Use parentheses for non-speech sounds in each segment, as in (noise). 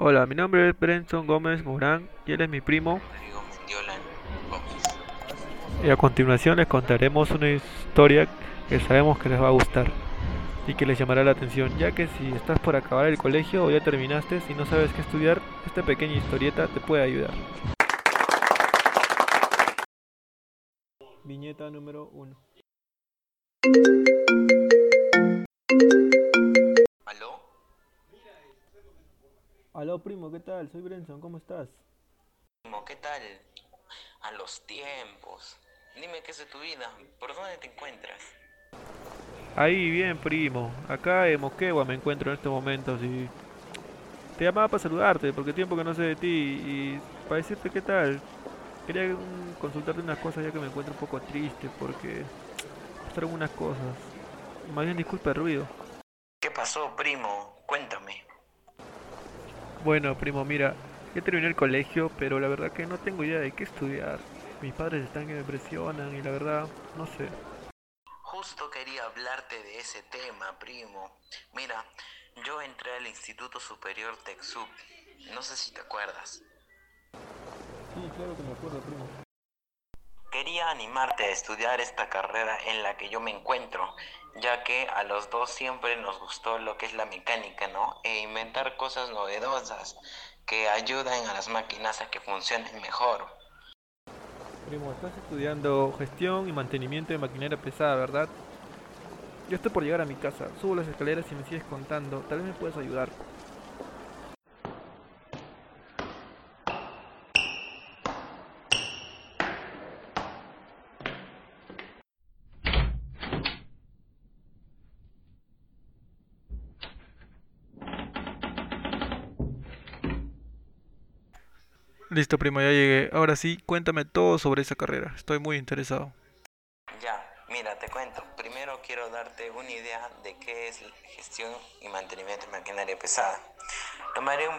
Hola, mi nombre es Brenson Gómez Morán y él es mi primo. Y a continuación les contaremos una historia que sabemos que les va a gustar y que les llamará la atención, ya que si estás por acabar el colegio o ya terminaste y no sabes qué estudiar, esta pequeña historieta te puede ayudar. Viñeta número 1. Aló primo, ¿qué tal? Soy Brenson, ¿cómo estás? Primo, ¿qué tal? A los tiempos. Dime qué es de tu vida. ¿Por dónde te encuentras? Ahí, bien primo. Acá en Moquegua me encuentro en estos momentos y... Te llamaba para saludarte porque tiempo que no sé de ti y para decirte qué tal. Quería consultarte unas cosas ya que me encuentro un poco triste porque pasaron unas cosas. Más bien disculpa el ruido. ¿Qué pasó, primo? Cuéntame. Bueno, primo, mira, ya terminé el colegio, pero la verdad que no tengo idea de qué estudiar. Mis padres están que me presionan y la verdad, no sé. Justo quería hablarte de ese tema, primo. Mira, yo entré al Instituto Superior TechSoup. No sé si te acuerdas. Sí, claro que me acuerdo, primo. Quería animarte a estudiar esta carrera en la que yo me encuentro, ya que a los dos siempre nos gustó lo que es la mecánica, ¿no? E inventar cosas novedosas que ayuden a las máquinas a que funcionen mejor. Primo, estás estudiando gestión y mantenimiento de maquinaria pesada, ¿verdad? Yo estoy por llegar a mi casa. Subo las escaleras y me sigues contando. Tal vez me puedas ayudar. Listo, primo, ya llegué. Ahora sí, cuéntame todo sobre esa carrera. Estoy muy interesado. Ya, mira, te cuento. Primero quiero darte una idea de qué es gestión y mantenimiento de maquinaria pesada. Tomaré un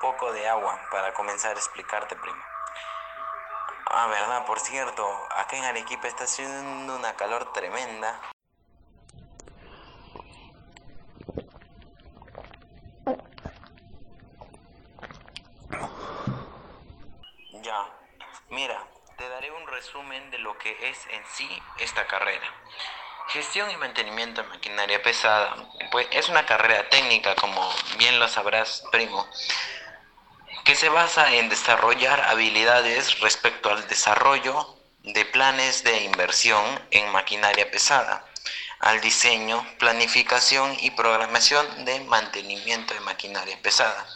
poco de agua para comenzar a explicarte, primo. Ah, verdad, por cierto, acá en Arequipa está haciendo una calor tremenda. Ya, mira, te daré un resumen de lo que es en sí esta carrera. Gestión y mantenimiento de maquinaria pesada, pues es una carrera técnica, como bien lo sabrás, primo, que se basa en desarrollar habilidades respecto al desarrollo de planes de inversión en maquinaria pesada, al diseño, planificación y programación de mantenimiento de maquinaria pesada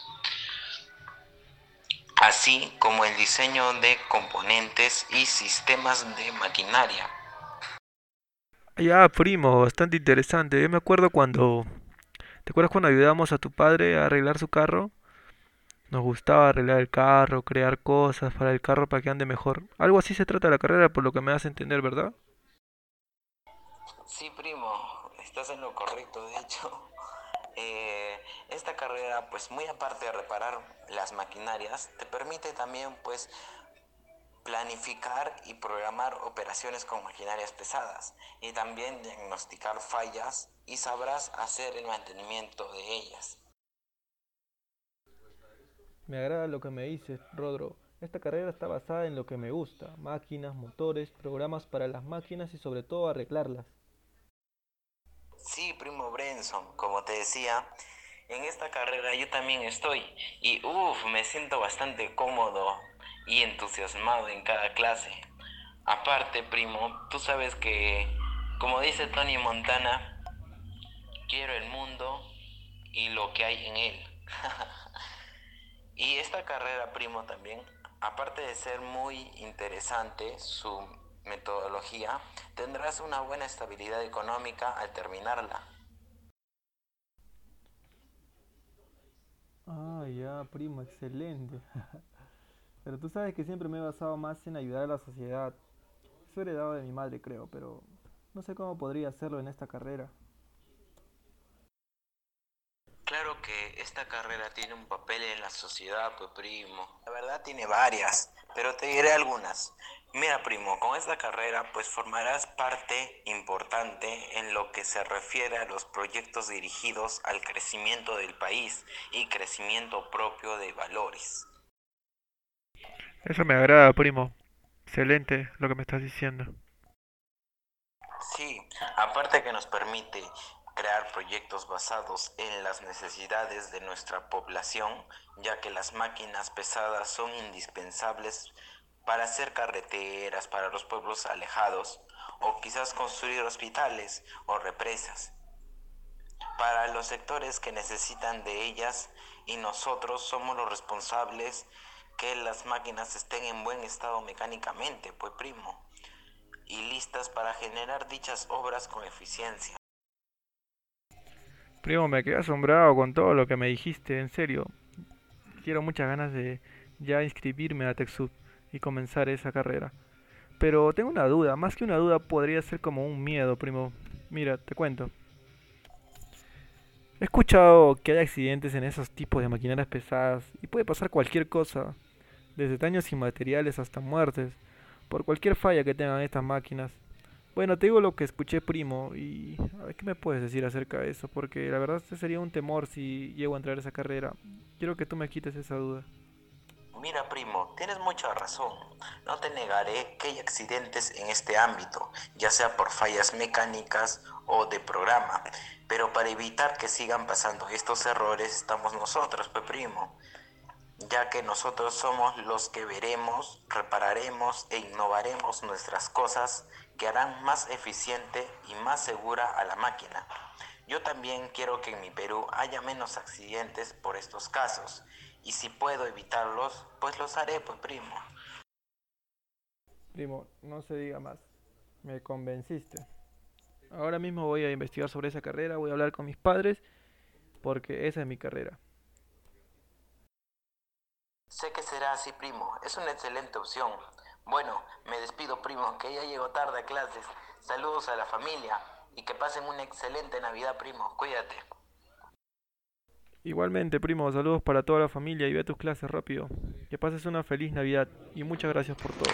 así como el diseño de componentes y sistemas de maquinaria. Ya, primo, bastante interesante. Yo me acuerdo cuando... ¿Te acuerdas cuando ayudamos a tu padre a arreglar su carro? Nos gustaba arreglar el carro, crear cosas para el carro para que ande mejor. Algo así se trata la carrera, por lo que me das a entender, ¿verdad? Sí, primo, estás en lo correcto, de hecho. Eh, esta carrera, pues muy aparte de reparar las maquinarias, te permite también, pues, planificar y programar operaciones con maquinarias pesadas y también diagnosticar fallas y sabrás hacer el mantenimiento de ellas. Me agrada lo que me dices, Rodro. Esta carrera está basada en lo que me gusta. Máquinas, motores, programas para las máquinas y sobre todo arreglarlas. Sí, primo Como te decía, en esta carrera yo también estoy y uff, me siento bastante cómodo y entusiasmado en cada clase. Aparte, primo, tú sabes que, como dice Tony Montana, quiero el mundo y lo que hay en él. (laughs) y esta carrera, primo, también, aparte de ser muy interesante, su metodología, tendrás una buena estabilidad económica al terminarla. Ah, ya, primo, excelente. (laughs) Pero tú sabes que siempre me he basado más en ayudar a la sociedad. Eso heredado de mi madre, creo, pero no sé cómo podría hacerlo en esta carrera. Claro que esta carrera tiene un papel en la sociedad, pues primo. La verdad tiene varias, pero te diré algunas. Mira, primo, con esta carrera pues formarás parte importante en lo que se refiere a los proyectos dirigidos al crecimiento del país y crecimiento propio de valores. Eso me agrada, primo. Excelente lo que me estás diciendo. Sí, aparte que nos permite crear proyectos basados en las necesidades de nuestra población, ya que las máquinas pesadas son indispensables para hacer carreteras para los pueblos alejados o quizás construir hospitales o represas. Para los sectores que necesitan de ellas y nosotros somos los responsables que las máquinas estén en buen estado mecánicamente, pues primo, y listas para generar dichas obras con eficiencia. Primo, me quedé asombrado con todo lo que me dijiste, en serio. Quiero muchas ganas de ya inscribirme a TechSoup y comenzar esa carrera. Pero tengo una duda, más que una duda podría ser como un miedo, primo. Mira, te cuento. He escuchado que hay accidentes en esos tipos de maquinarias pesadas y puede pasar cualquier cosa, desde daños inmateriales hasta muertes, por cualquier falla que tengan estas máquinas. Bueno, te digo lo que escuché, primo, y a ver, ¿qué me puedes decir acerca de eso? Porque la verdad este sería un temor si llego a entrar a esa carrera. Quiero que tú me quites esa duda. Mira, primo, tienes mucha razón. No te negaré que hay accidentes en este ámbito, ya sea por fallas mecánicas o de programa. Pero para evitar que sigan pasando estos errores estamos nosotros, pues primo. Ya que nosotros somos los que veremos, repararemos e innovaremos nuestras cosas que harán más eficiente y más segura a la máquina. Yo también quiero que en mi Perú haya menos accidentes por estos casos y si puedo evitarlos, pues los haré, pues primo. Primo, no se diga más. Me convenciste. Ahora mismo voy a investigar sobre esa carrera, voy a hablar con mis padres, porque esa es mi carrera. Sé que será así, primo. Es una excelente opción. Bueno, me despido, primo, que ya llego tarde a clases. Saludos a la familia y que pasen una excelente Navidad, primo. Cuídate. Igualmente, primo, saludos para toda la familia y ve a tus clases rápido. Que pases una feliz Navidad y muchas gracias por todo.